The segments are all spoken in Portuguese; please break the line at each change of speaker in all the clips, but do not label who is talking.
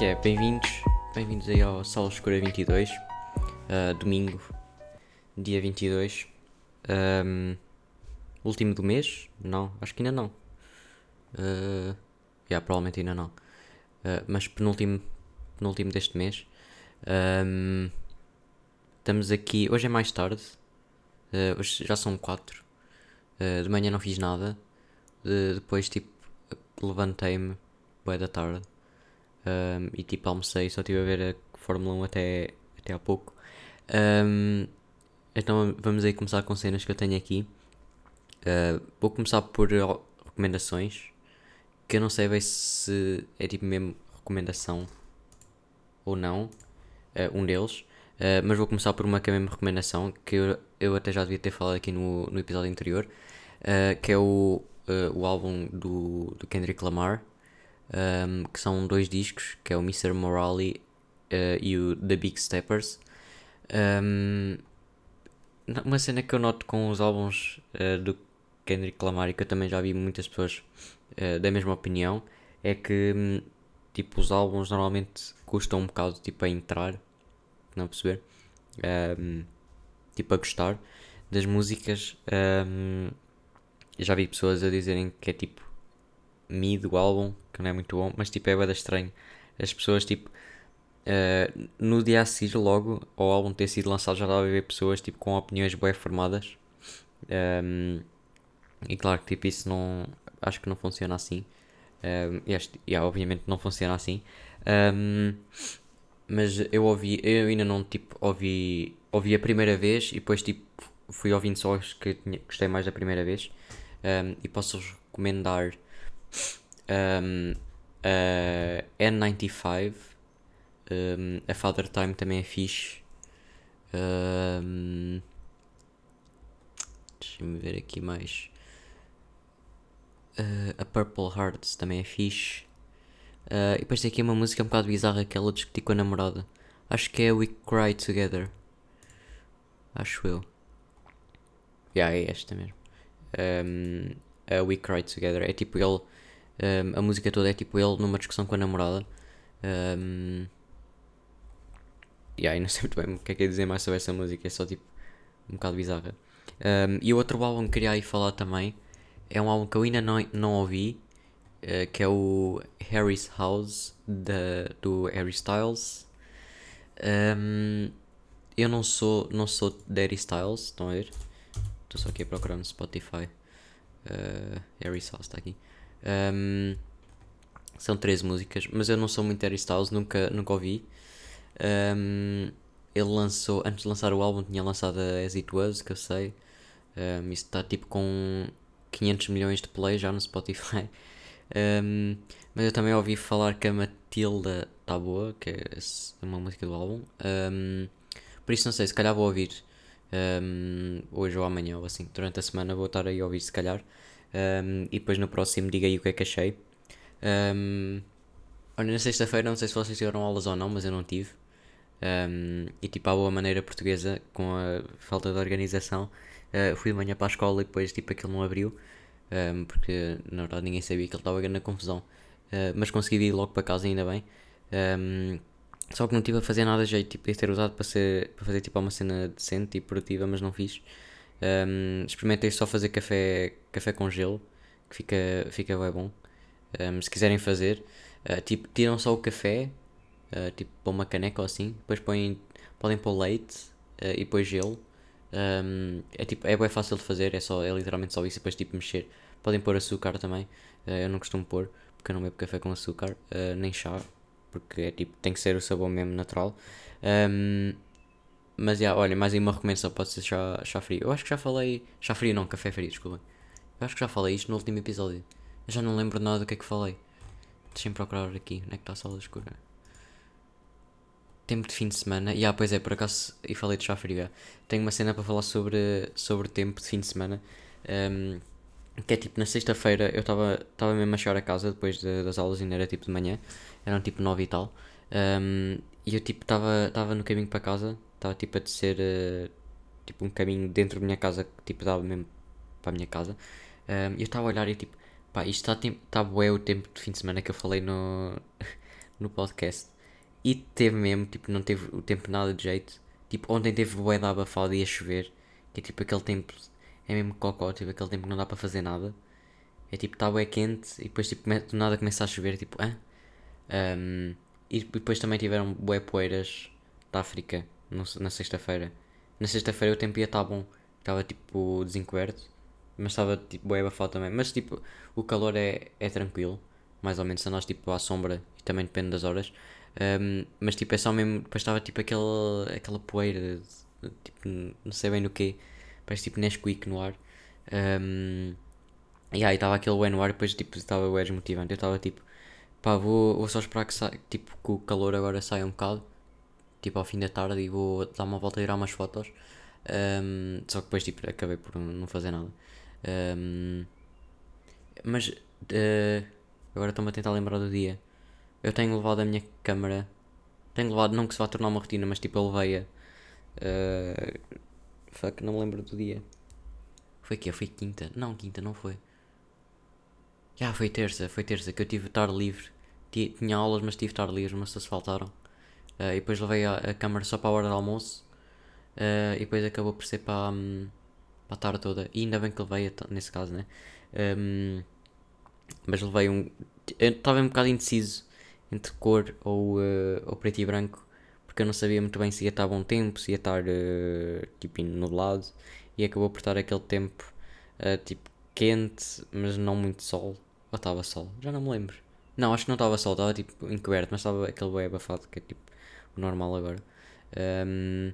que é? Bem-vindos, bem-vindos aí ao Sala Escura 22, uh, domingo, dia 22, um, último do mês? Não, acho que ainda não. Uh, yeah, provavelmente ainda não. Uh, mas penúltimo, penúltimo deste mês. Um, estamos aqui, hoje é mais tarde, uh, hoje já são 4. Uh, de manhã não fiz nada, de, depois tipo levantei-me, boa da tarde um, e tipo almocei, só estive a ver a Fórmula 1 até, até há pouco. Um, então vamos aí começar com cenas que eu tenho aqui. Uh, vou começar por recomendações, que eu não sei bem se é tipo mesmo recomendação ou não, uh, um deles. Uh, mas vou começar por uma que é mesmo recomendação, que eu, eu até já devia ter falado aqui no, no episódio anterior, que é o, o álbum do, do Kendrick Lamar, um, que são dois discos, que é o Mr. Morale uh, e o The Big Steppers. Um, uma cena que eu noto com os álbuns uh, do Kendrick Lamar e que eu também já vi muitas pessoas uh, da mesma opinião é que um, tipo os álbuns normalmente custam um bocado tipo a entrar, não perceber? Um, tipo a gostar das músicas. Um, já vi pessoas a dizerem que é tipo mid o álbum, que não é muito bom, mas tipo é bada estranho. As pessoas tipo uh, no dia a seguir logo ao álbum ter sido lançado já estava a ver pessoas tipo com opiniões bem formadas. Um, e claro que tipo isso não acho que não funciona assim. Um, e, este, e obviamente não funciona assim. Um, mas eu ouvi, eu ainda não tipo ouvi, ouvi a primeira vez e depois tipo fui ouvindo só os que tinha, gostei mais da primeira vez. Um, e posso-vos recomendar um, a N95, um, a Father Time também é fixe. Um, Deixa-me ver aqui mais. Uh, a Purple Hearts também é fixe. Uh, e depois tem aqui uma música um bocado bizarra que ela discutiu com a namorada. Acho que é We Cry Together. Acho eu. Yeah, é esta mesmo. Um, a We Cry Together. É tipo ele um, a música toda é tipo ele numa discussão com a namorada. Um, e aí não sei muito bem o que é que é dizer mais sobre essa música, é só tipo um bocado bizarra. Um, e o outro álbum que queria aí falar também é um álbum que eu ainda não, não ouvi, uh, que é o Harry's House da, do Harry Styles. Um, eu não sou, não sou Daddy Styles, estão a ver? Estou só aqui a procurar no Spotify. Uh, Harry's House está aqui. Um, são três músicas, mas eu não sou muito Harry Styles, nunca, nunca ouvi. Um, ele lançou, antes de lançar o álbum, tinha lançado a As It Was, que eu sei. Um, isso está tipo com 500 milhões de plays já no Spotify. Um, mas eu também ouvi falar que a Matilda está boa, que é uma música do álbum. Um, por isso não sei, se calhar vou ouvir um, hoje ou amanhã ou assim. Durante a semana vou estar aí a ouvir se calhar. Um, e depois no próximo diga aí o que é que achei. Um, olha, na sexta-feira, não sei se vocês tiveram aulas ou não, mas eu não tive. Um, e tipo, à boa maneira portuguesa, com a falta de organização, uh, fui de manhã para a escola e depois tipo aquilo não abriu. Um, porque na verdade ninguém sabia que ele estava na confusão. Uh, mas consegui ir logo para casa, ainda bem. Um, só que não tive a fazer nada de jeito, tipo, de ter usado para, ser, para fazer tipo uma cena decente e produtiva, mas não fiz. Um, experimentei só fazer café, café com gelo, que fica, fica bem bom. Um, se quiserem fazer, uh, tipo, tiram só o café, uh, tipo, para uma caneca ou assim, depois põem, podem pôr leite uh, e depois gelo. Um, é tipo, é bem fácil de fazer, é, só, é literalmente só isso depois tipo mexer. Podem pôr açúcar também, eu não costumo pôr, porque eu não bebo café com açúcar, nem chá, porque é tipo, tem que ser o sabor mesmo natural. Um, mas, já, olha, mais aí uma recomendação pode ser chá, chá frio. Eu acho que já falei. Chá frio não, café frio, desculpa. Eu acho que já falei isto no último episódio. Eu já não lembro nada do que é que falei. Deixem-me procurar aqui. Onde é que está a sala escura? Tempo de fim de semana. E ah, pois é, por acaso. E falei de chá frio. Tenho uma cena para falar sobre, sobre tempo de fim de semana. Um, que é tipo na sexta-feira eu estava mesmo a chegar a casa depois de, das aulas, ainda era tipo de manhã. Eram tipo nove e tal. Um, e eu tipo estava no caminho para casa estava tipo a descer uh, tipo um caminho dentro da minha casa que tipo dava mesmo para a minha casa. Um, eu estava a olhar e tipo, pá, isto está tá bué o tempo de fim de semana que eu falei no, no podcast. E teve mesmo, tipo, não teve o tempo nada de jeito. Tipo, ontem teve bué da abafado e a chover. Que é tipo aquele tempo, é mesmo cocó, tipo aquele tempo que não dá para fazer nada. É tipo, está bué quente e depois tipo, do nada começa a chover, tipo, hã? Um, e depois também tiveram bué poeiras da África na sexta-feira. Na sexta-feira o tempo ia estar bom, estava tipo desencoberto, mas estava tipo bué abafado também. Mas tipo, o calor é, é tranquilo, mais ou menos, a nós tipo à sombra e também depende das horas. Um, mas tipo, é só mesmo, depois estava tipo aquela, aquela poeira, tipo, não sei bem no que, parece tipo Nesquik no ar. Um, e aí estava aquele bué no ar, depois tipo estava bué desmotivante. Eu estava tipo, pá, vou, vou só esperar que, sa tipo, que o calor agora saia um bocado, tipo ao fim da tarde, e vou dar uma volta a tirar umas fotos. Um, só que depois tipo, acabei por não fazer nada. Um, mas uh, agora estou-me a tentar lembrar do dia. Eu tenho levado a minha câmera. Tenho levado, não que se vá tornar uma rotina, mas tipo eu levei-a. Uh, fuck, não me lembro do dia. Foi que Foi quinta? Não, quinta não foi. Já, yeah, foi terça, foi terça que eu tive de estar livre. Tinha aulas, mas tive de estar livre, mas se faltaram. Uh, e depois levei a, a câmera só para a hora do almoço. Uh, e depois acabou por ser para, um, para a tarde toda. E ainda bem que levei, nesse caso, né? Um, mas levei um. Estava um bocado indeciso entre cor ou, uh, ou preto e branco, porque eu não sabia muito bem se ia estar bom tempo, se ia estar uh, tipo nublado, e acabou por estar aquele tempo tipo quente, mas não muito sol. Ou estava sol? Já não me lembro. Não, acho que não estava sol, estava tipo encoberto, mas estava aquele bem abafado que é tipo o normal agora. Um,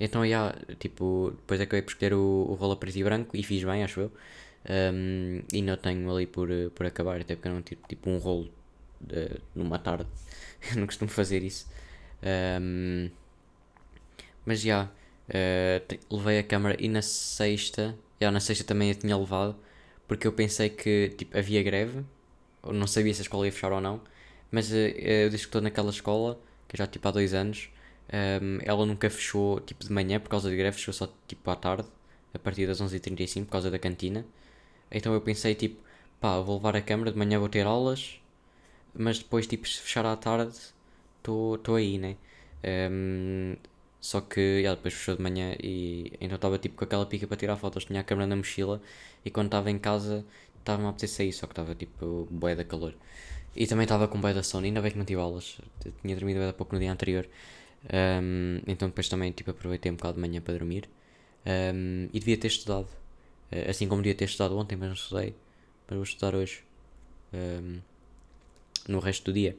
então, yeah, tipo, depois acabei por escolher o, o rola preto e branco e fiz bem, acho eu. Um, e não tenho ali por, por acabar, até porque eu não tive tipo um rolo uh, numa tarde. eu não costumo fazer isso. Um, mas já, uh, levei a câmera e na sexta, já na sexta também a tinha levado, porque eu pensei que tipo, havia greve, não sabia se a escola ia fechar ou não, mas uh, eu desde que estou naquela escola, que já tipo há dois anos, um, ela nunca fechou tipo de manhã por causa de greve, fechou só tipo à tarde, a partir das 11h35 por causa da cantina. Então eu pensei tipo, pá, vou levar a câmera, de manhã vou ter aulas, mas depois, tipo, se fechar à tarde, estou aí, né? Um, só que, já, depois fechou de manhã e então estava tipo com aquela pica para tirar fotos. Tinha a câmera na mochila e quando estava em casa estava-me a apetecer sair, só que estava tipo bué da calor. E também estava com bué da sono, ainda bem que não tive aulas. Eu tinha dormido da pouco no dia anterior. Um, então depois também tipo aproveitei um bocado de manhã para dormir. Um, e devia ter estudado. Eh, assim como devia ter estudado ontem, mas não estudei. Mas vou estudar hoje. Um, no resto do dia.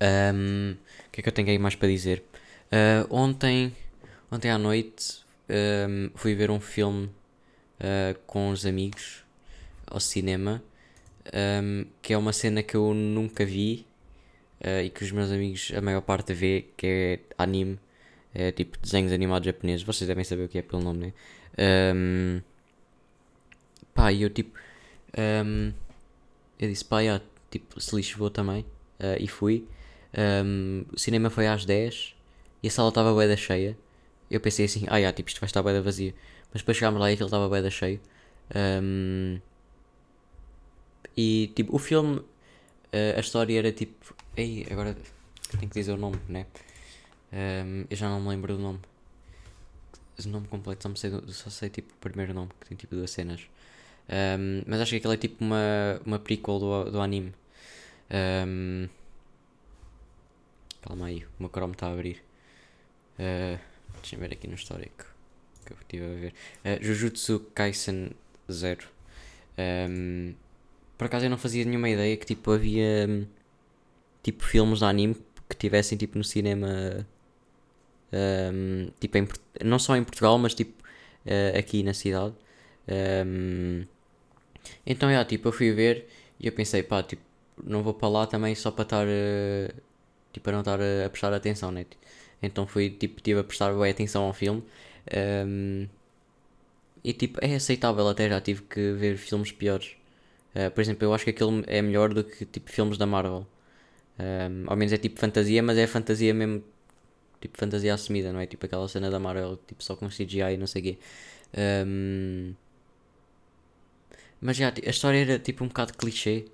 O que é que eu tenho aí mais para dizer? Uh, ontem, ontem à noite fui ver um filme uh, com os amigos ao cinema, um, que é uma cena que eu nunca vi uh, e que os meus amigos, a maior parte, vê, que é anime, é tipo desenhos animados japoneses. Vocês devem saber o que é pelo nome, né? Um, pá, e eu tipo. Um, eu disse, pá, já, tipo, se lixo vou também. Uh, e fui. Um, o cinema foi às 10 e a sala estava bem da cheia. Eu pensei assim, ah, já, tipo, isto vai estar bem da vazia. Mas depois chegámos lá e aquilo estava bem da cheio. Um, e tipo, o filme, uh, a história era tipo. Ei, agora tenho que dizer o nome, né? Um, eu já não me lembro do nome. O nome completo, só, sei, só sei tipo o primeiro nome, que tem tipo duas cenas. Um, mas acho que aquilo é tipo uma, uma prequel do, do anime. Um, calma aí, o meu Chrome está a abrir. Uh, Deixa-me ver aqui no histórico que eu estive a ver. Uh, Jujutsu Kaisen 0. Um, por acaso eu não fazia nenhuma ideia que tipo havia tipo filmes de anime que tivessem tipo no cinema um, tipo em, não só em Portugal mas tipo uh, aqui na cidade um, então, é, tipo, eu fui ver e eu pensei, pá, tipo, não vou para lá também só para estar, uh, tipo, para não estar a, a prestar atenção, né? Então fui, tipo, tive a prestar bem atenção ao filme. Um, e, tipo, é aceitável até, já tive que ver filmes piores. Uh, por exemplo, eu acho que aquele é melhor do que, tipo, filmes da Marvel. Um, ao menos é tipo fantasia, mas é fantasia mesmo, tipo, fantasia assumida, não é? Tipo aquela cena da Marvel, tipo, só com CGI e não sei o quê. Um, mas já, a história era tipo um bocado clichê.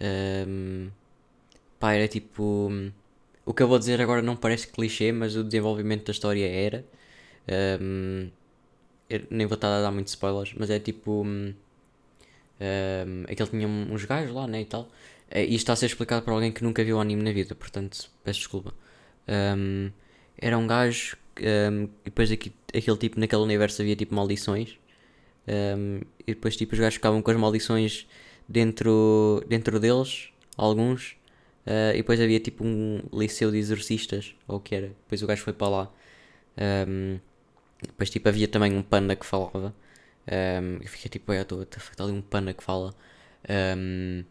Um, pá, era tipo. O que eu vou dizer agora não parece clichê, mas o desenvolvimento da história era. eu nem vou estar a dar muitos spoilers, mas é tipo. Aquele tinha um- uns gajos lá, né? E tal. Eh, E isto está a ser explicado por alguém que nunca viu anime na vida, portanto, peço desculpa. Hum, era um gajo. hum, e depois aqui, aquele tipo, naquele universo havia tipo maldições. hum, e depois tipo os gajos ficavam com as maldições dentro, dentro deles, alguns. Uh, e depois havia tipo um liceu de exorcistas, ou o que era. Depois o gajo foi para lá. Um, depois tipo havia também um panda que falava. Um, eu fiquei tipo, é, está ali um panda que fala. Um,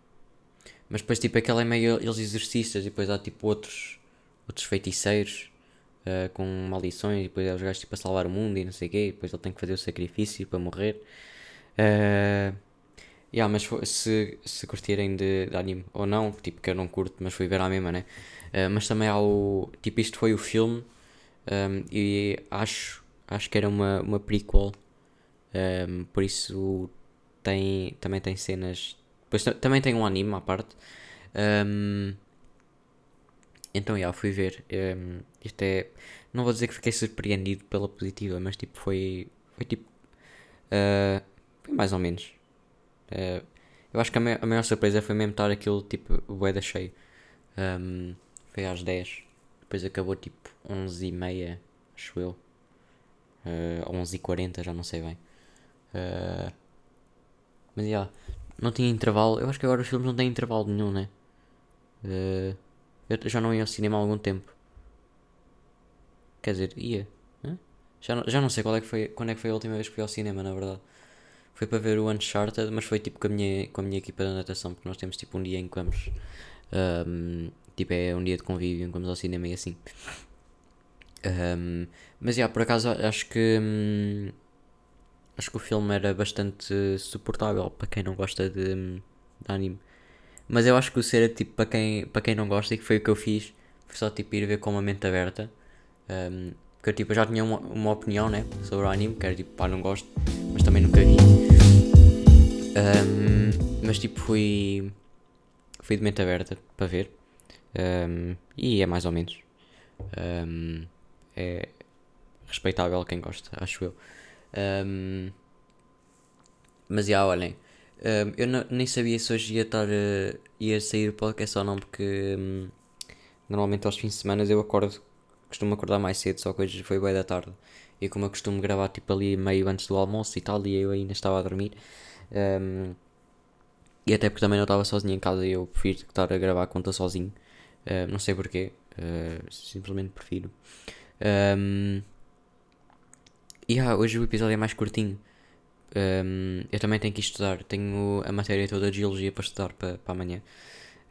mas depois tipo aquele é meio eles exorcistas e depois há tipo outros, outros feiticeiros uh, com maldições e depois é os gajos tipo a salvar o mundo e não sei o quê. E depois ele tem que fazer o sacrifício para morrer. Uh, Yeah, mas se, se curtirem de, de anime ou não, tipo que eu não curto, mas fui ver à mesma, né? Eh, mas também há o. Tipo, isto foi o filme um, e acho, acho que era uma, uma prequel, um, por isso tem, também tem cenas. Depois ta- também tem um anime à parte. Um, então, yeah, fui ver. Um, isto é. Não vou dizer que fiquei surpreendido pela positiva, mas tipo, foi. Foi tipo. uh, foi mais ou menos. Uh, eu acho que a, mai- a maior surpresa foi mesmo estar aquilo tipo bué cheio. Um, foi às 10. Depois acabou tipo 11 e meia, acho eu. Uh, 11 e 40, já não sei bem. Uh, mas já, não tinha intervalo. Eu acho que agora os filmes não têm intervalo nenhum, né? Uh, eu já não ia ao cinema há algum tempo. Quer dizer, ia. Hã? Já, não- já não sei qual é que foi, quando é que foi a última vez que fui ao cinema, na verdade. Foi para ver o Uncharted, mas foi tipo com a minha, com a minha equipa de natação, porque nós temos tipo um dia em que vamos. ahm, tipo, é um dia de convívio em que vamos ao cinema e assim. Ahm, mas já, por acaso acho que. hum, acho que o filme era bastante suportável para quem não gosta de, de anime. Mas eu acho que o ser é tipo para quem, para quem não gosta e que foi o que eu fiz, foi só tipo ir ver com uma mente aberta. Ahm, porque eu tipo, já tinha uma, uma opinião né, sobre o anime, que era tipo, pá, não gosto, mas também nunca vi. Ahm, mas tipo, fui, fui de mente aberta para ver. Ahm, e é mais ou menos. Ahm, é respeitável quem gosta, acho eu. Ahm, mas já, olhem. ahm, eu não- nem sabia se hoje ia estar a- ia sair o podcast ou não, porque hum, normalmente aos fins de semana eu acordo, costumo acordar mais cedo, só que hoje foi bem da tarde. E como eu costumo gravar tipo ali meio antes do almoço e tal, e eu ainda estava a dormir. ahm, e até porque também não estava sozinho em casa e eu prefiro estar a gravar quando estou sozinho. Ah, não sei porquê, ah, simplesmente prefiro. Ahm, e ah, hoje o episódio é mais curtinho. Um, eu também tenho que estudar. Tenho a matéria toda de geologia para estudar para, para amanhã.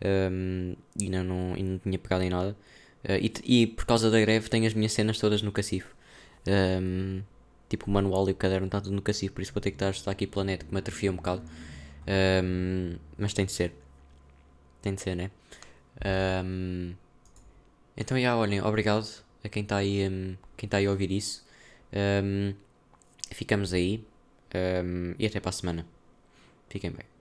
Um, e ainda não, ainda não tinha pegado em nada. Uh, e, e por causa da greve tenho as minhas cenas todas no cacifo. Um, tipo o manual e o caderno está tudo no cacifo, por isso vou ter que estar aqui pela net que me atrofia um bocado. Mas tem de ser. Tem de ser, né? Então, já, olhem, obrigado a quem está aí, quem está aí a ouvir isso. Um, ficamos aí um, e até para a semana. Fiquem bem.